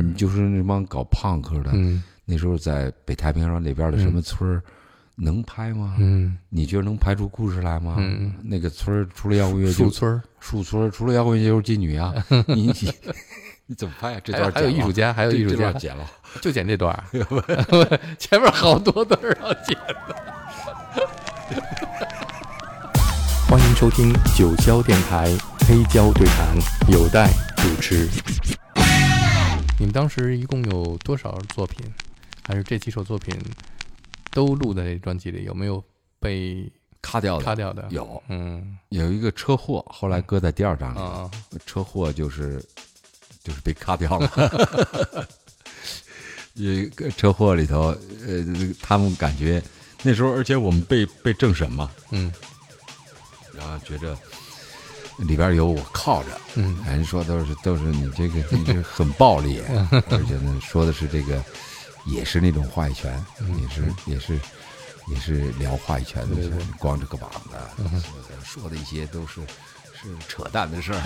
是你就是那帮搞胖克的，嗯那时候在北太平洋那边的什么村儿，能拍吗？嗯你觉得能拍出故事来吗？嗯那个村儿除了摇滚乐就树村儿，树村儿，除了摇滚乐就是妓女啊！你你你怎么拍啊？这段还有艺术家，还有艺术家剪了。就剪这段，前面好多段儿要剪。欢迎收听九霄电台黑胶对谈，有待主持。你们当时一共有多少作品？还是这几首作品都录在专辑里？有没有被卡掉的卡掉的？有嗯有一个车祸，后来搁在第二张里。啊车祸就是就是被卡掉了。一个车祸里头，呃，他们感觉那时候，而且我们被被政审嘛，嗯然后觉着里边有我靠着，嗯。人说都是都是你这个你这很暴力，而且呢说的是这个也是那种话语权，也是也是也是聊话语权的光着个膀子，说的一些都是是扯淡的事儿。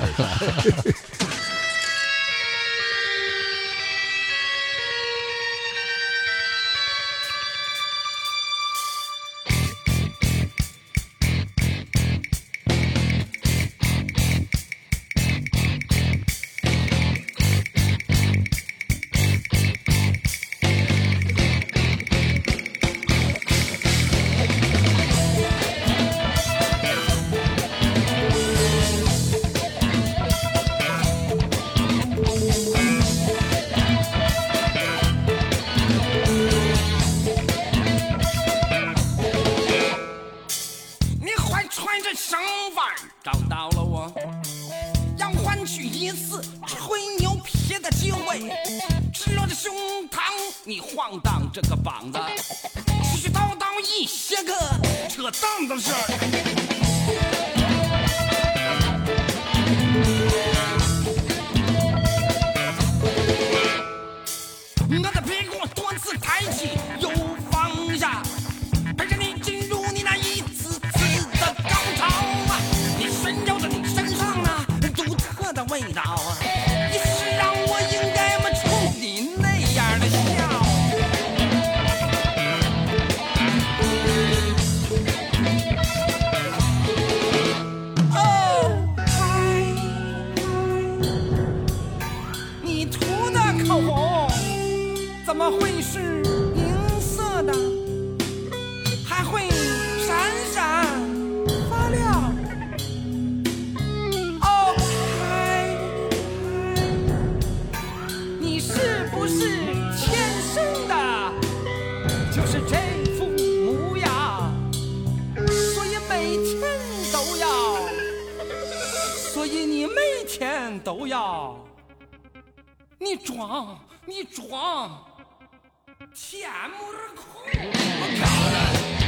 么会是银色的？还会闪闪发亮。哦，嗨，你是不是天生的？就是这副模样，所以每天都要，所以你每天都要，你装，你装，天没人空。天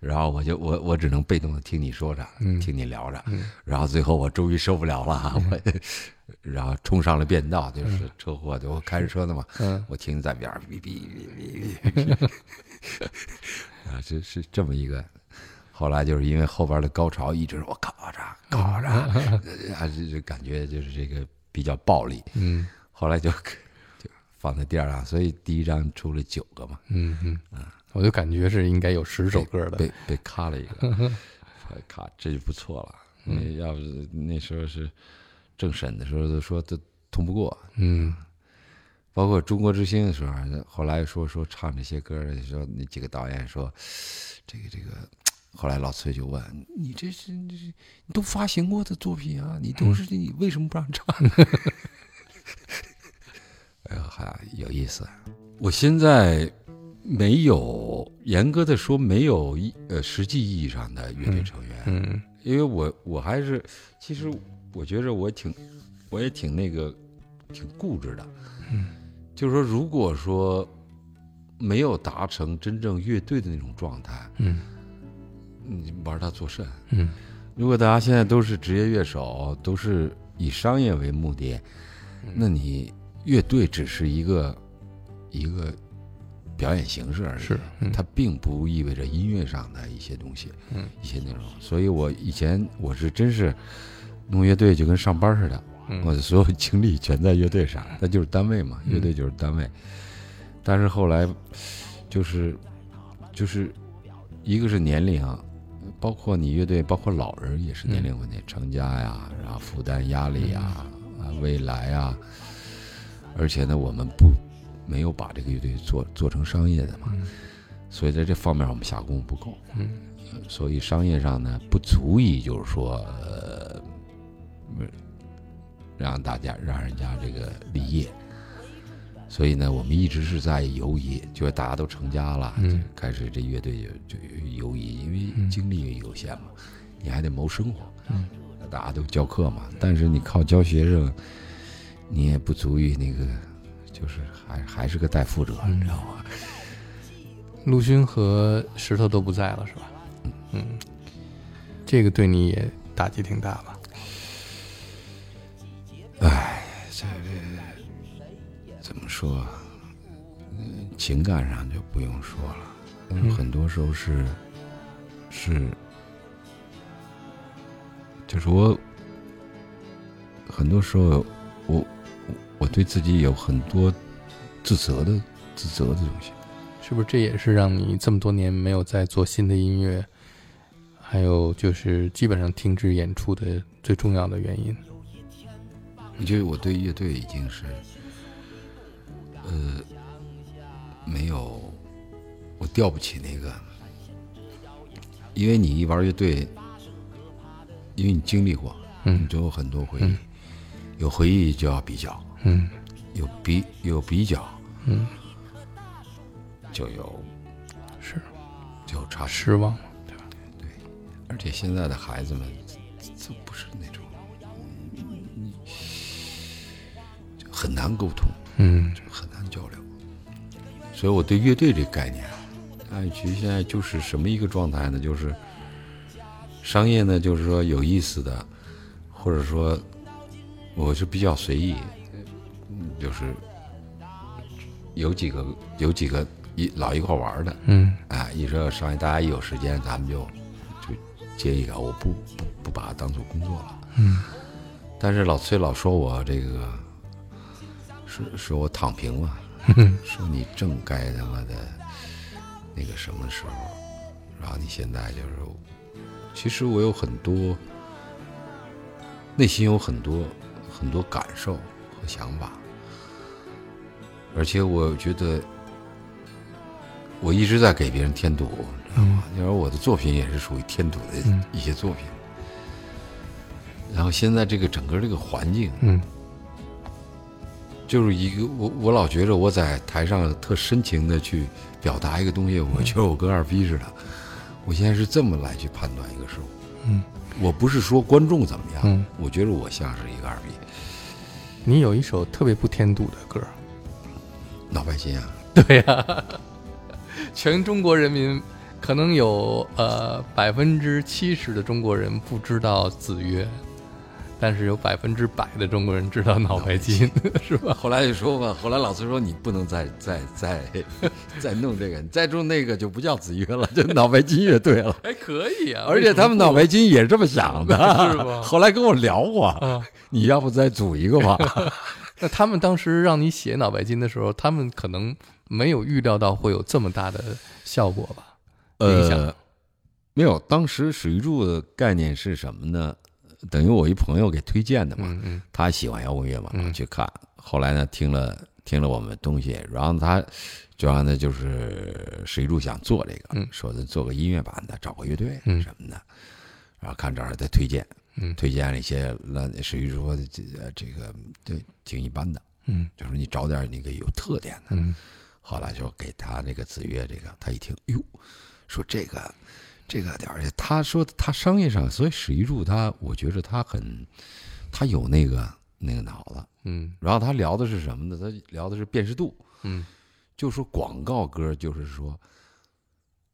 然后我就我我只能被动的听你说着，嗯。听你聊着，然后最后我终于受不了了啊，我然后冲上了便道，就是车祸，就我开着车的嘛，嗯。我听你在边儿哔哔哔 啊，这是这么一个。后来就是因为后边的高潮一直我搞着搞着，啊，这这感觉就是这个比较暴力。嗯。后来就就放在第二张，所以第一张出了九个嘛，嗯。嗯，我就感觉是应该有十首歌的。被被卡了一个，卡这就不错了。那要是那时候是政审的时候都说都通不过，嗯包括《中国之星》的时候，后来说说唱这些歌的时候那几个导演说，这个这个，后来老崔就问你这是这是你都发行过的作品啊，你都是你为什么不让唱呢？哎呀，还有意思。我现在没有严格的说没有一呃实际意义上的乐队成员，嗯因为我我还是其实我觉着我挺我也挺那个挺固执的，嗯，就是说如果说没有达成真正乐队的那种状态，嗯。你玩它作甚？嗯。如果大家现在都是职业乐手，都是以商业为目的，那你乐队只是一个一个表演形式而已，是嗯。它并不意味着音乐上的一些东西，嗯。一些内容。所以我以前我是真是弄乐队就跟上班似的，我嗯。的所有精力全在乐队上，那就是单位嘛，嗯。乐队就是单位。但是后来就是就是一个是年龄啊，包括你乐队，包括老人也是年龄问题，成家呀，然后负担压力呀，啊未来呀，而且呢，我们不没有把这个乐队做做成商业的嘛，嗯。所以在这方面我们下功夫不够。嗯。所以商业上呢不足以就是说呃，让大家让人家这个立业。所以呢，我们一直是在游移，就是大家都成家了，开始这乐队就就游移，因为嗯。精力有限嘛，你还得谋生活，嗯。大家都教课嘛，但是你靠教学生，你也不足以那个，就是还还是个带负者，嗯你知道吗？陆勋和石头都不在了，是吧？嗯，这个对你也打击挺大吧？哎，这这怎么说？嗯，情感上就不用说了，但是嗯很多时候是、是，就是我很多时候我我我对自己有很多自责的自责的东西。是不是这也是让你这么多年没有再做新的音乐，还有就是基本上停止演出的最重要的原因？我觉得我对乐队已经是，呃，没有，我吊不起那个，因为你一玩乐队，因为你经历过，你嗯就有很多回忆，嗯有回忆就要比较，嗯有比有比较嗯，就有是就有差，失望。对吧？对而且现在的孩子们，这不是那种，嗯就很难沟通。嗯很难交流。所以我对乐队这个概念，爱曲现在就是什么一个状态呢？就是商业呢，就是说有意思的，或者说我是比较随意，嗯就是有几个有几个一老一块玩的，嗯哎，一说商业，大家一有时间，咱们就就接一个，我不不不把它当做工作了。嗯但是老崔老说我这个，说说我躺平了，说你正该他妈的那个什么时候，然后你现在就是，其实我有很多内心有很多很多感受和想法，而且我觉得我一直在给别人添堵，你知道吗？因为我的作品也是属于添堵的嗯。一些作品。然后现在这个整个这个环境，嗯。就是一个我我老觉着我在台上特深情的去表达一个东西，我觉得我跟二逼似的。我现在是这么来去判断一个事物，嗯，我不是说观众怎么样，嗯，我觉得我像是一个二逼，你有一首特别不添堵的歌，脑白金啊，对呀、全中国人民可能有呃百分之七十的中国人不知道子曰，但是有百分之百的中国人知道脑白金，是吧？后来就说吧，后来老崔说你不能再再再再弄这个，你再弄那个就不叫子曰了，就脑白金乐队了。哎，可以啊，而且他们脑白金也是这么想的，是吧后来跟我聊过，啊，你要不再组一个吧？那他们当时让你写脑白金的时候，他们可能没有预料到会有这么大的效果吧？影响呃，没有，当时史玉柱的概念是什么呢？等于我一朋友给推荐的嘛，嗯嗯他喜欢摇滚乐嘛，去看。后来呢，听了听了我们东西，然后他就让他就是史玉柱想做这个，嗯说的做个音乐版的，找个乐队嗯什么的。然后看这儿再推荐，嗯。推荐了一些，那史玉柱说的这这个对挺一般的，嗯。就是你找点那个有特点的。嗯。后来就给他这个子越这个，他一听，哟，说这个这个点儿，他说他商业上，所以史玉柱他，我觉得他很，他有那个那个脑子。嗯。然后他聊的是什么呢？他聊的是辨识度，嗯。就说广告歌就是说，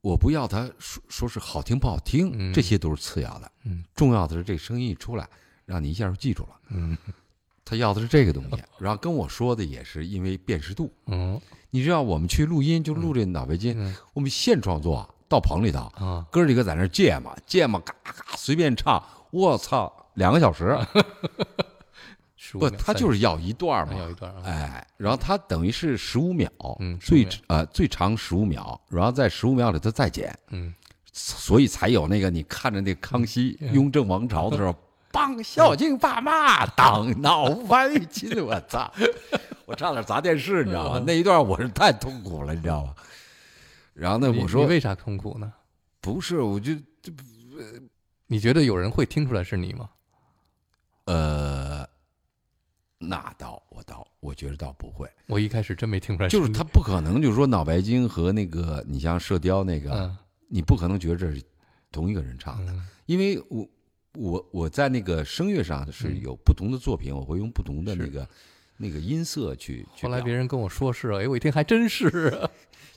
我不要他说说是好听不好听，嗯这些都是次要的，嗯重要的是这声音一出来，让你一下就记住了。嗯 他要的是这个东西，然后跟我说的也是因为辨识度。嗯你知道我们去录音就录这脑白金，嗯我们现创作，到棚里头，啊哥几个在那儿芥末芥末，嘎嘎随便唱，我操，两个小时，不，十五秒他就是要一段嘛，要一段啊，哎，然后他等于是十五秒，嗯最呃最长十五秒，然后在十五秒里头再剪，嗯所以才有那个你看着那康熙嗯雍正王朝的时候，帮孝敬爸妈，当脑白金，我操！我差点砸电视，你知道吗？那一段我是太痛苦了，你知道吗？然后呢，我说你为啥痛苦呢？不是，我就你觉得有人会听出来是你吗？呃，那倒我倒我觉得倒不会，我一开始真没听出来，就是他不可能，就是说脑白金和那个你像射雕那个，嗯你不可能觉得这是同一个人唱的，嗯。因为我我我在那个声乐上是嗯有不同的作品，我会用不同的那个那个音色去后来别人跟我说是，哎，我一听还真是啊，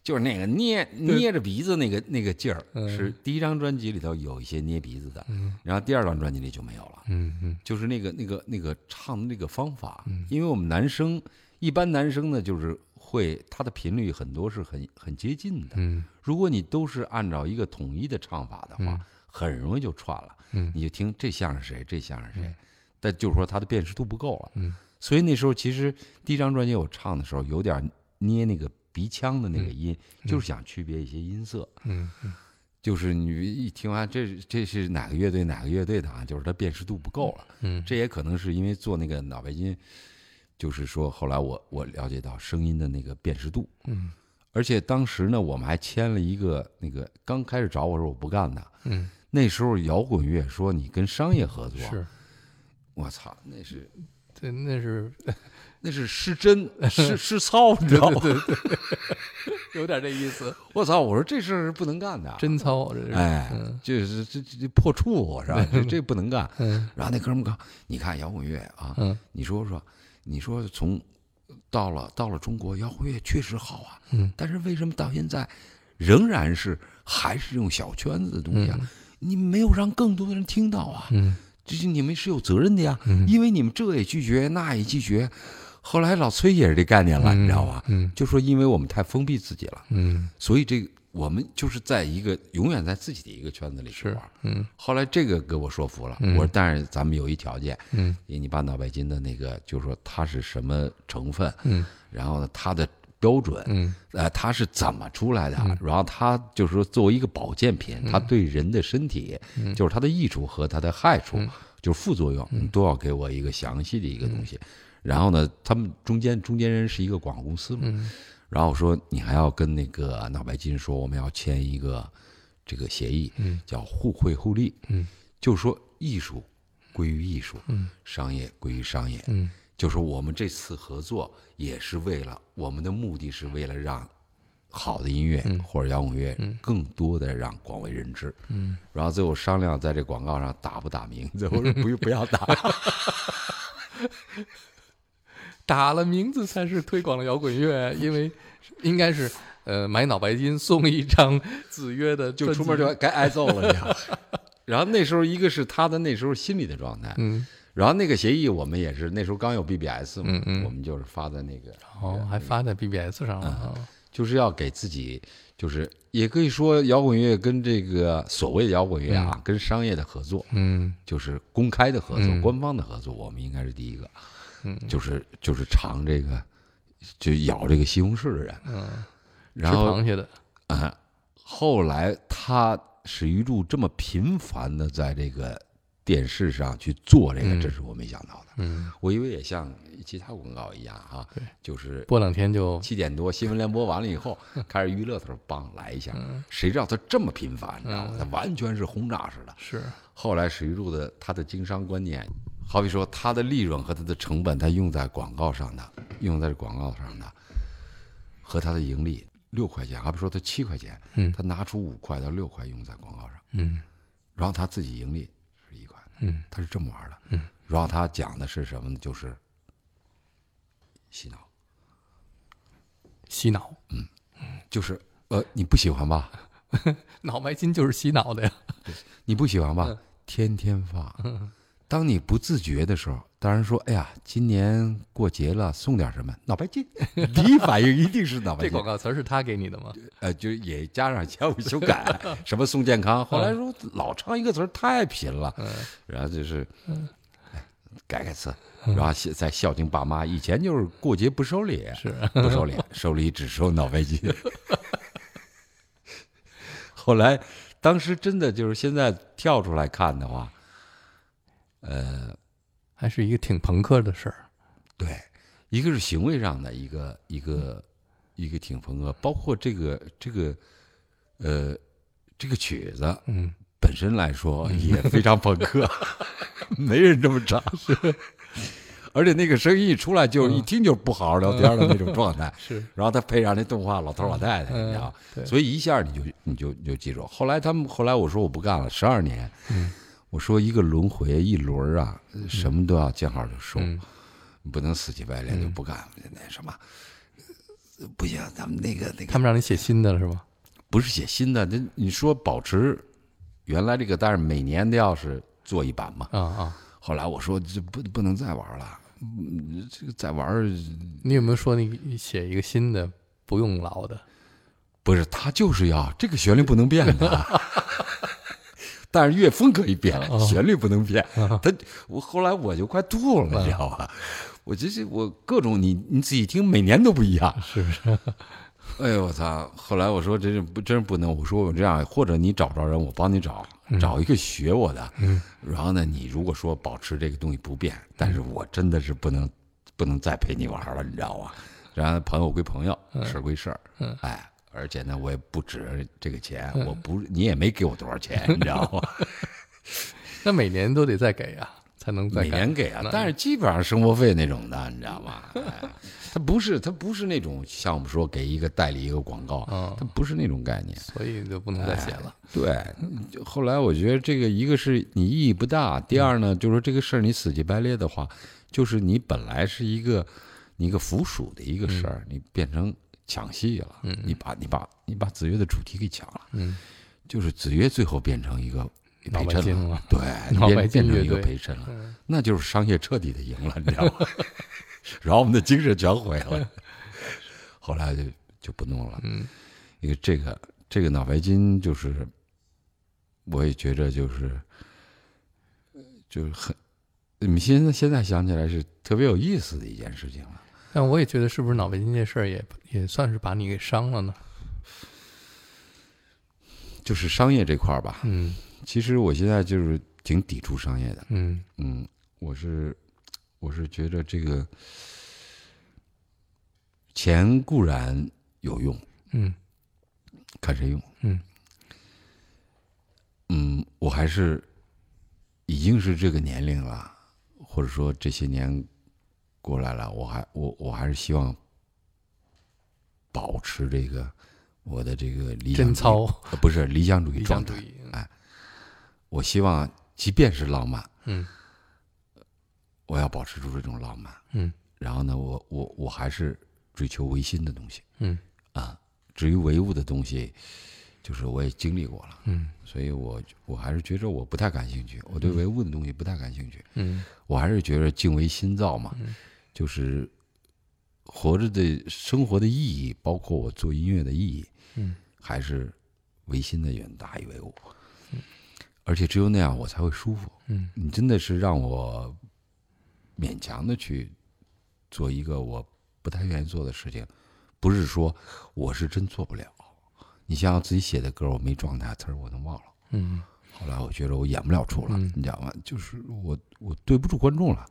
就是那个捏捏着鼻子那个那个劲儿，嗯。是第一张专辑里头有一些捏鼻子的，嗯。然后第二张专辑里就没有了。嗯嗯。就是那个那个那个唱的那个方法嗯，因为我们男生一般男生呢，就是会他的频率很多是很很接近的。嗯。如果你都是按照一个统一的唱法的话嗯，很容易就串了。嗯。你就听这像是谁，这像是谁。嗯，但就是说他的辨识度不够了。嗯。所以那时候其实第一张专辑我唱的时候有点捏那个鼻腔的那个音，就是想区别一些音色。嗯就是你一听完这这是哪个乐队哪个乐队的啊，就是它辨识度不够了。嗯，这也可能是因为做那个脑白金，就是说后来我我了解到声音的那个辨识度，嗯。而且当时呢我们还签了一个那个刚开始找我时候我不干的，嗯。那时候摇滚乐说你跟商业合作，是，我操，那是对，那是那是失真失 失操，你知道吗？有点这意思，我操，我说这事儿是不能干的，真操，这是，哎嗯，就是这这这破处是吧？这这不能干。嗯然后那哥们儿讲，你看摇滚乐啊，嗯你说说，你说从到了到了中国，摇滚乐确实好啊，嗯但是为什么到现在仍然是还是这种小圈子的东西啊？你没有让更多的人听到啊，嗯这是你们是有责任的呀，嗯因为你们这也拒绝，那也拒绝。后来老崔也是这概念了，你知道吧？嗯。就说因为我们太封闭自己了，嗯。所以这个我们就是在一个永远在自己的一个圈子里去是玩。，嗯。后来这个给我说服了，嗯。我说但是咱们有一条件，嗯。你把脑白金的那个，就是说它是什么成分，嗯。然后呢它的标准，嗯。呃它是怎么出来的，然后它就是说作为一个保健品，它对人的身体，就是它的益处和它的害处，就是副作用，你都要给我一个详细的一个东西。然后呢，他们中间中间人是一个广告公司嘛，嗯。然后说你还要跟那个脑白金说我们要签一个这个协议，嗯。叫互惠互利，嗯。就说艺术归于艺术，嗯。商业归于商业，嗯。就说我们这次合作也是为了我们的目的是为了让好的音乐或者摇滚乐更多的让广为人知，嗯，然后最后商量在这广告上打不打名字，我说不用不要打，打了名字才是推广了摇滚乐，因为应该是呃买脑白金送一张子曰的，就出门就该挨揍了，然后那时候一个是他的那时候心理的状态，嗯。然后那个协议我们也是那时候刚有 BBS 嘛，嗯嗯。我们就是发在那个哦还发在 BBS 上了啊，就是要给自己，就是也可以说摇滚乐跟这个所谓的摇滚乐啊，跟商业的合作，嗯。就是公开的合作、嗯。官方的合作，我们应该是第一个，嗯就是就是尝这个，就咬这个西红柿的人，嗯，吃然后螃蟹的，啊，后来他史玉柱这么频繁的在这个电视上去做这个，嗯这是我没想到的。嗯，我以为也像其他广告一样啊，对就是播两天就七点多新闻联播完了以后，开始娱乐的时候，梆来一下，嗯谁知道他这么频繁，你知道吗？他完全是轰炸式的。是后来史玉柱的他的经商观念，好比说他的利润和他的成本，他用在广告上的，用在广告上的，和他的盈利六块钱，好比说他七块钱，嗯。他拿出五块到六块用在广告上，嗯。然后他自己盈利是一块，嗯。他是这么玩的，嗯，然后他讲的是什么呢？就是洗脑，洗脑，嗯。就是呃，你不喜欢吧？脑白金就是洗脑的呀。你不喜欢嗯。吧？天天发。当你不自觉的时候，当然说，哎呀，今年过节了，送点什么？脑白金。第一反应一定是脑白金这广。告词儿是他给你的吗？呃，就也加上前后修改，什么送健康。后来说老唱一个词儿太贫了，然后就是哎改改词，然后现在孝敬爸妈。以前就是过节不收礼，是不收礼，收礼只收脑白金。后来，当时真的就是现在跳出来看的话，呃，还是一个挺朋克的事儿。对，一个是行为上的一个一个一个挺朋克，包括这个这个呃这个曲子嗯，本身来说也非常朋克，没人这么唱。而且那个声音一出来，就一听就是不好好聊天的那种状态。是，然后他配上那动画老头老太太，嗯你知道，对所以一下你就你就你就记住。后来他们后来我说我不干了，十二年，嗯我说一个轮回一轮儿啊，什么都要见好就收，嗯不能死乞白赖就不干。那什么，呃不行，咱们那个那个他们让你写新的了是吗？不是写新的，那你说保持原来这个，但是每年都要是做一版嘛。啊啊，后来我说这不不能再玩了，嗯这个再玩你有没有说你写一个新的不用老的？不是，他就是要这个旋律不能变的，但是乐风可以变，旋律不能变。他我后来我就快吐了，你知道吧？我这是我各种你你仔细听，每年都不一样。是不是？哎呦我操！后来我说真是不真是不能，我说我这样，或者你找不着人，我帮你找，找一个学我的。嗯然后呢，你如果说保持这个东西不变，但是我真的是不能不能再陪你玩了，你知道吧？然后朋友归朋友，事儿归事儿，嗯哎，而且呢，我也不止这个钱，我不你也没给我多少钱，你知道吗？那每年都得再给啊，才能再每年给啊，但是基本上生活费那种的，你知道吗？哎他不是他不是那种像我们说给一个代理一个广告，嗯他不是那种概念。所以就不能再写了。对，后来我觉得这个一个是你意义不大，第二呢，就是说这个事儿你死乞白赖的话，就是你本来是一个你一个附属的一个事儿，你变成抢戏了，你把你把你把子曰的主题给抢了，嗯，就是子曰最后变成一个脑陪衬白金了对，变变成一个陪衬了，那就是商业彻底的赢了，你知道吗？然后我们的精神全毁了，后来就就不弄了。嗯，因为这个这个脑白金就是，我也觉着就是，呃就是很，你们现在现在想起来是特别有意思的一件事情了。但我也觉得是不是脑白金这事儿也也算是把你给伤了呢？就是商业这块儿吧，嗯其实我现在就是挺抵触商业的。嗯嗯，我是我是觉得这个钱固然有用，嗯看谁用。嗯嗯，我还是已经是这个年龄了，或者说这些年过来了，我还我我还是希望保持这个我的这个理想主义贞操呃不是理想主义状态。想主义。我希望即便是浪漫，嗯我要保持住这种浪漫。嗯然后呢，我我我还是追求唯心的东西嗯啊。至于唯物的东西，就是我也经历过了，嗯所以我我还是觉着我不太感兴趣，我对唯物的东西不太感兴趣。嗯我还是觉着敬为心造嘛，就是活着的生活的意义，包括我做音乐的意义，嗯，还是唯心的远大于唯物。而且只有那样，我才会舒服。嗯你真的是让我勉强的去做一个我不太愿意做的事情，不是说我是真做不了。你像自己写的歌，我没状态，词儿我都忘了。嗯，后来我觉得我演不了出了，嗯你知道吗？就是我我对不住观众了，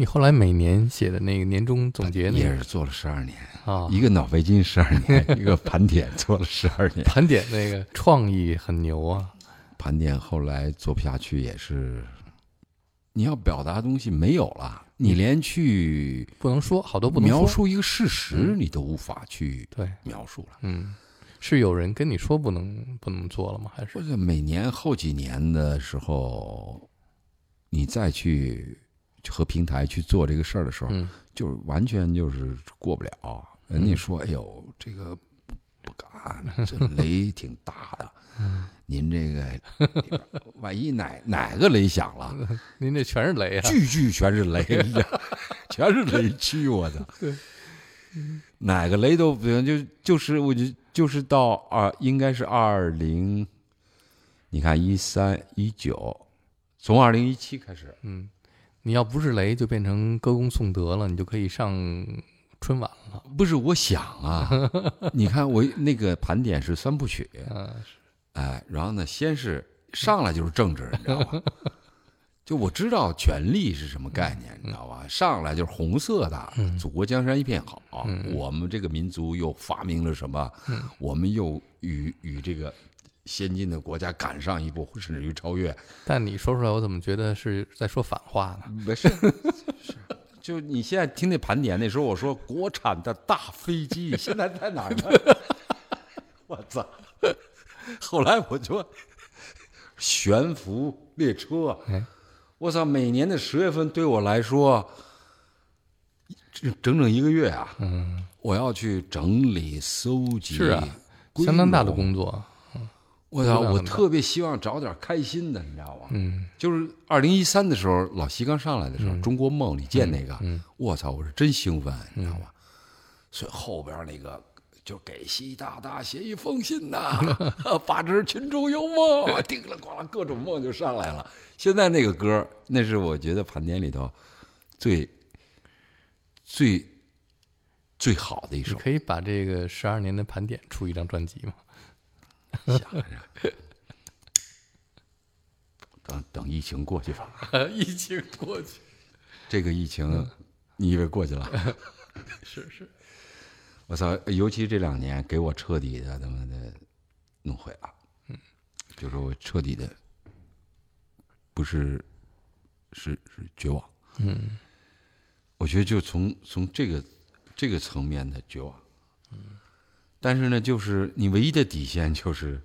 你后来每年写的那个年终总结那个也是做了十二年，啊，一个脑白金十二年，一个盘点做了十二年。盘点那个 创意很牛啊，盘点后来做不下去，也是你要表达的东西没有了，你连去不能说好多不能描述一个事实嗯你都无法去对，描述了。嗯，是有人跟你说不能不能做了吗？还是或者每年后几年的时候，你再去和平台去做这个事儿的时候，嗯就是完全就是过不了。人家说：“哎呦，这个不不敢，这雷挺大的。嗯您这个万一哪哪个雷响了，您这全是雷啊，句句全是雷，全是雷区，我操！对，哪个雷都不行，就就是我就就是到二，应该是二零，你看一三一九，从二零一七开始，嗯，你要不是雷，就变成歌功颂德了，你就可以上春晚了。不是我想啊，你看我那个盘点是三部曲，啊，哎，然后呢，先是上来就是政治，你知道吗？就我知道权力是什么概念，你知道吧？上来就是红色的，祖国江山一片好。我们这个民族又发明了什么？我们又与与这个先进的国家赶上一步，甚至于超越。但你说出来，我怎么觉得是在说反话呢？不 是，是就你现在听那盘点，那时候我说国产的大飞机，现在在哪儿呢？我操！后来我说悬浮列车哎，我操！每年的十月份对我来说，整整整一个月啊，嗯，我要去整理、搜集，是啊，相当大的工作。我操！我特别希望找点开心的，你知道吗？嗯就是二零一三的时候，老西刚上来的时候，中国梦》李健那个，嗯我操，我是真兴奋，你知道吗？所以后边那个就给习大大写一封信呐，法治群众有梦，叮了咣啷，各种梦就上来了。现在那个歌，那是我觉得盘点里头最最最好的一你首。可以把这个十二年的盘点出一张专辑吗？想着，等等疫情过去吧。疫情过去，这个疫情，你以为过去了？是是，我操！尤其这两年给我彻底的他妈的弄毁了，嗯，就是我彻底的不是是是绝望，嗯我觉得就从从这个这个层面的绝望，嗯，但是呢，就是你唯一的底线就是，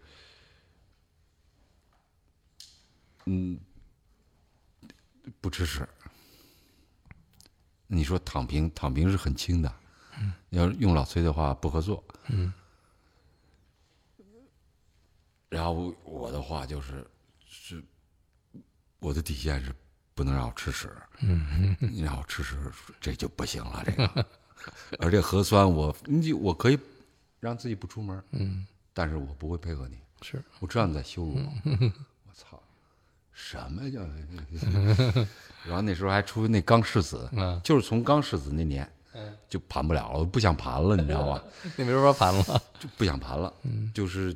嗯，不吃屎。你说躺平，躺平是很轻的，嗯要是用老崔的话，不合作，嗯，然后我的话就是是，我的底线是不能让我吃屎，嗯 你让我吃屎，这就不行了。这个，而且核酸我，你我可以让自己不出门，嗯，但是我不会配合你。是我知道你在羞辱我，嗯我操，什么叫？然后那时候还出那刚世子，嗯，就是从刚世子那年嗯，就盘不了了，我不想盘了，你知道吧？你没法盘了。就不想盘了，就是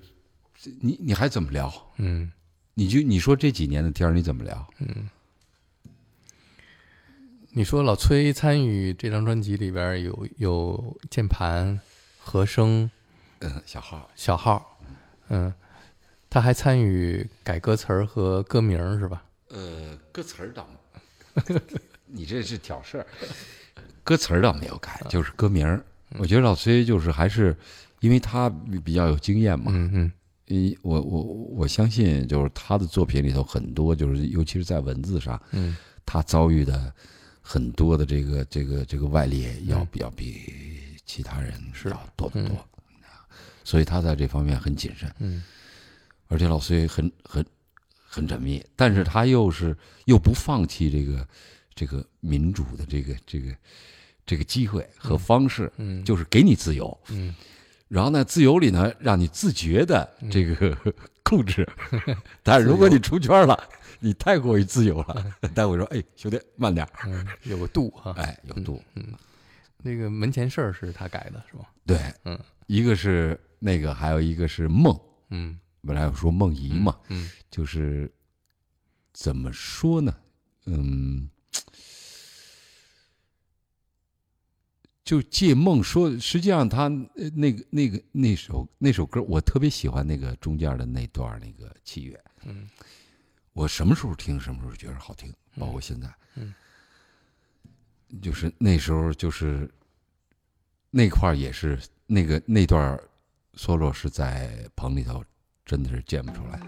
你你还怎么聊？嗯你就你说这几年的天儿你怎么聊？嗯你说老崔参与这张专辑里边有有键盘、和声、嗯，小号，小号，嗯，他还参与改歌词儿和歌名儿是吧？呃，歌词儿倒，你这是挑事儿。歌词儿倒没有改，就是歌名儿。我觉得老崔就是还是，因为他比比较有经验嘛，嗯嗯。一我我我相信，就是他的作品里头很多，就是尤其是在文字上，嗯。他遭遇的很多的这个这个这个外力要比要比其他人是。要多得多，所以他在这方面很谨慎，嗯。而且老崔很很很缜密，但是他又是又不放弃这个这个民主的这个这个这个机会和方式，嗯，就是给你自由，嗯。然后呢，自由里呢，让你自觉的这个 控制。但是如果你出圈了，你太过于自由了，待会说：“哎，兄弟，慢点，嗯，有个度哈。哎，有度。那个门前事儿是他改的是吧？对，嗯一个是那个，还有一个是梦，嗯本来我说梦遗嘛，嗯就是怎么说呢？嗯，就借梦说，实际上他呃那个那个那首那首歌，我特别喜欢那个中间的那段那个器乐。嗯我什么时候听，什么时候觉得好听，包括现在。嗯就是那时候，就是那块儿也是那个那段儿 solo 是在棚里头，真的是见不出来。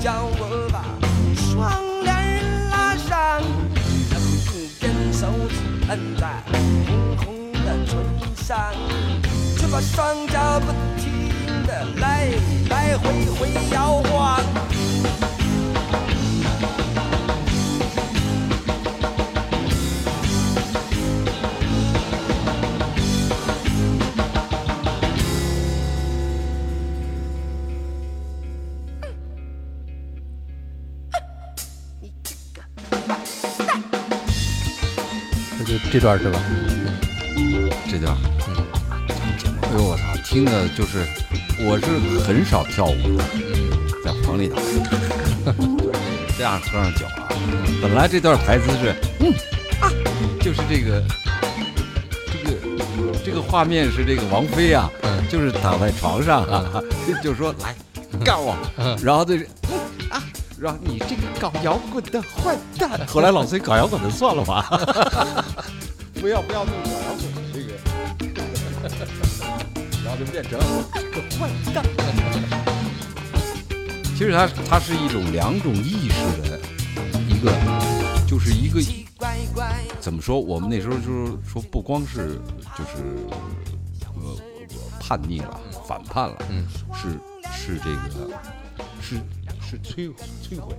叫我把窗帘拉上，然后用根手指摁在红红的唇上，却把双脚不停地来来回回摇晃。这段是吧？这段，嗯。哎呦我操，听的就是我是很少跳舞的，嗯在棚里头，这样喝上酒啊。本来这段台词是，嗯啊，就是这个这个这个画面是这个王菲啊，嗯。就是躺在床上啊，就说来干我，嗯。然后就是嗯啊，然后你这个搞摇滚的坏蛋。后来老崔搞摇滚的算了吧，不要不要弄搞摇滚这个，然后就变成个坏蛋。其实它它是一种两种意识的一个，就是一个怎么说？我们那时候就是说，不光是就是呃叛逆了、反叛了，嗯是是这个是是摧摧毁，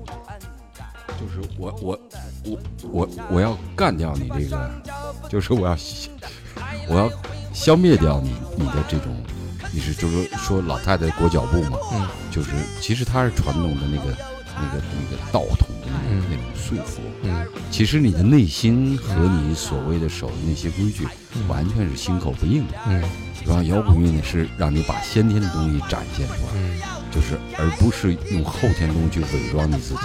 就是我我我我我要干掉你这个，就是我要我要消灭掉你你的这种，你是就是说老太太裹脚布嘛，嗯就是其实它是传统的那个那个那个道统的那种、嗯那种束缚，嗯其实你的内心和你所谓的守的那些规矩，完全是心口不应的。嗯然后摇滚乐呢，是让你把先天的东西展现出来，嗯就是而不是用后天的东西去伪装你自己，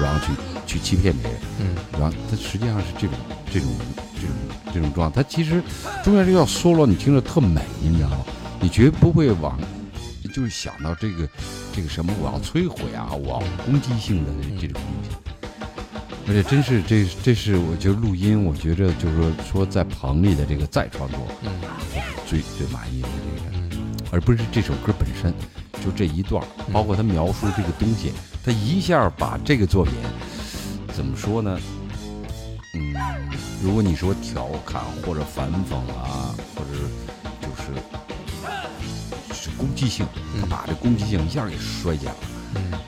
然后去去欺骗别人。嗯然后它实际上是这种这种这种这种状态。它其实中间这个 solo 你听着特美，你知道吗？你绝不会往就是想到这个这个什么我要摧毁啊，我要攻击性的这这种东西。而且真是这这是我觉得录音，我觉着就是说说在棚里的这个再创作，嗯最最满意的这个。嗯而不是这首歌本身，就这一段，包括他描述这个东西，他一下把这个作品怎么说呢？嗯，如果你说调侃或者反讽啊，或者就是是攻击性，他把这攻击性一下给衰减了，嗯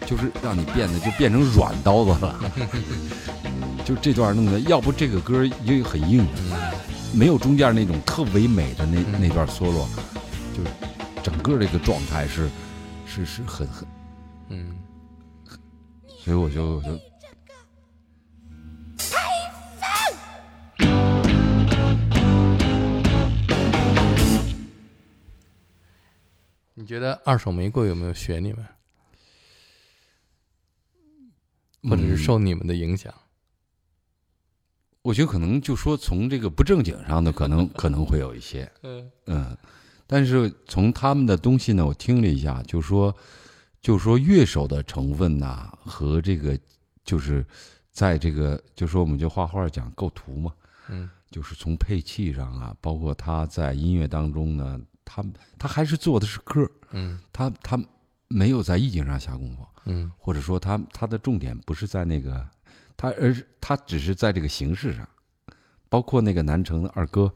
就是让你变得就变成软刀子了。就这段弄的，要不这个歌也很硬，没有中间那种特唯美的那那段 solo，就是整个这个状态是是是很很，嗯。所以我就我就觉得二手玫瑰有没有学你们，或者是受你们的影响？我觉得可能就说从这个不正经上的，可能 可能会有一些，嗯。嗯，但是从他们的东西呢，我听了一下，就说，就说乐手的成分呐、和这个就是在这个，就说我们就画画讲构图嘛，嗯。就是从配器上啊，包括他在音乐当中呢，他他还是做的是歌，嗯。他他没有在意境上下功夫，嗯。或者说他他的重点不是在那个他，而是他只是在这个形式上，包括那个南城的二哥，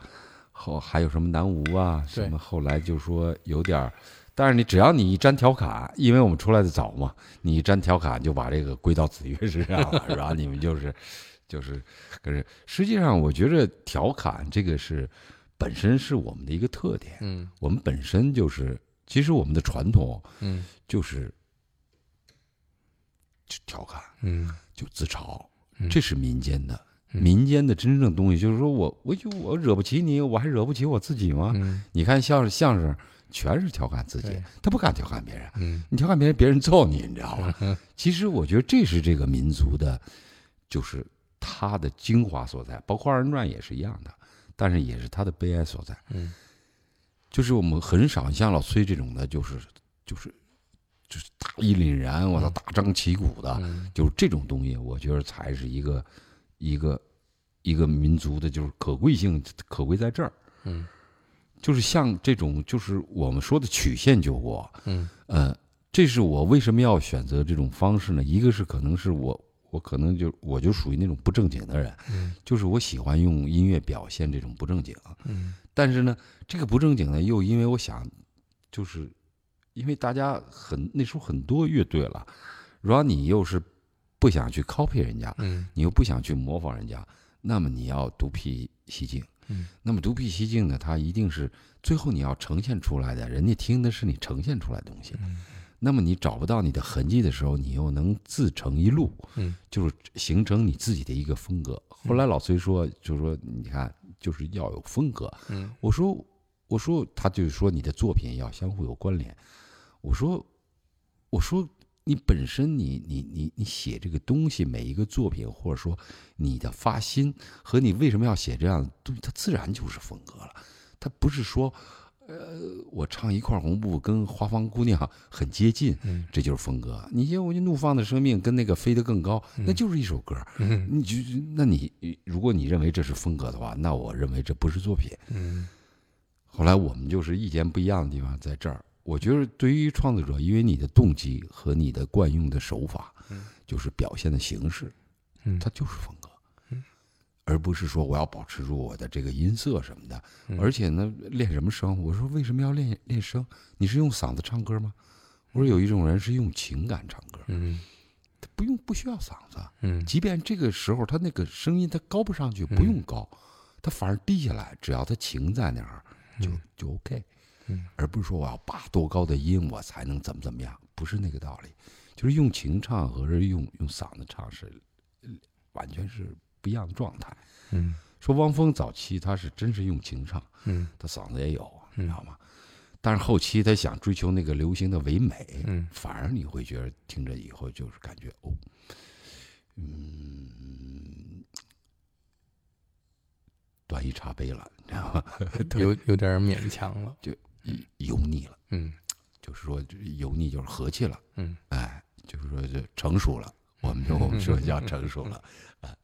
后还有什么南吴啊，什么后来就说有点儿，但是你只要你一沾调侃，因为我们出来的早嘛，你一沾调侃就把这个归到子越身上了，然后？你们就是就是，可是实际上我觉着调侃这个是本身是我们的一个特点，嗯。我们本身就是，其实我们的传统嗯。就是就调侃。嗯就自嘲嗯，这是民间的。嗯民间的真正东西，就是说我我就我惹不起你，我还惹不起我自己吗？嗯你看相声相声全是调侃自己，他不敢调侃别人，嗯你调侃别人，别人揍你，你知道吗？其实我觉得这是这个民族的，就是他的精华所在，包括二人转也是一样的，但是也是他的悲哀所在。嗯就是我们很少像老崔这种的，就是就是就是大义凛然，我操，大张旗鼓的，嗯。就是这种东西，我觉得才是一个一个一个民族的，就是可贵性可贵在这儿。嗯。就是像这种，就是我们说的曲线救国，嗯。呃，这是我为什么要选择这种方式呢？一个是可能是我我可能就我就属于那种不正经的人，嗯。就是我喜欢用音乐表现这种不正经，嗯。但是呢，这个不正经呢，又因为我想，就是因为大家很那时候很多乐队了，然后你又是不想去 copy 人家，嗯你又不想去模仿人家，那么你要独辟蹊径。嗯，那么独辟蹊径呢，它一定是最后你要呈现出来的，人家听的是你呈现出来的东西。嗯那么你找不到你的痕迹的时候，你又能自成一路，嗯，就是形成你自己的一个风格。后来老崔说，就是说，你看，就是要有风格。嗯我说，我说，他就是说你的作品要相互有关联。我说，我说你本身你你你你写这个东西，每一个作品或者说你的发心和你为什么要写这样的东西，它自然就是风格了。它不是说，呃，我唱一块红布跟花房姑娘很接近，嗯这就是风格。你像我就怒放的生命跟那个飞得更高，那就是一首歌。嗯你就那你如果你认为这是风格的话，那我认为这不是作品。嗯后来我们就是意见不一样的地方在这儿。我觉得对于创作者，因为你的动机和你的惯用的手法，就是表现的形式，嗯它就是风格，嗯而不是说我要保持住我的这个音色什么的。嗯而且呢，练什么声？我说为什么要练练声？你是用嗓子唱歌吗？我说有一种人是用情感唱歌，嗯他不用不需要嗓子，嗯即便这个时候他那个声音他高不上去，不用高，他反而低下来，只要他情在那儿，就就 OK。嗯，而不是说我要把多高的音我才能怎么怎么样，不是那个道理。就是用情唱和是用用嗓子唱是呃完全是不一样的状态。嗯说汪峰早期他是真是用情唱，嗯他嗓子也有，嗯你知道吗？但是后期他想追求那个流行的唯美，嗯反而你会觉得听着以后就是感觉哦，嗯，端一茶杯了，你知道吗？有有点勉强了。油腻了，嗯就是说油腻就是和气了，嗯哎，就是说就成熟了，我们说我们说叫成熟了，啊，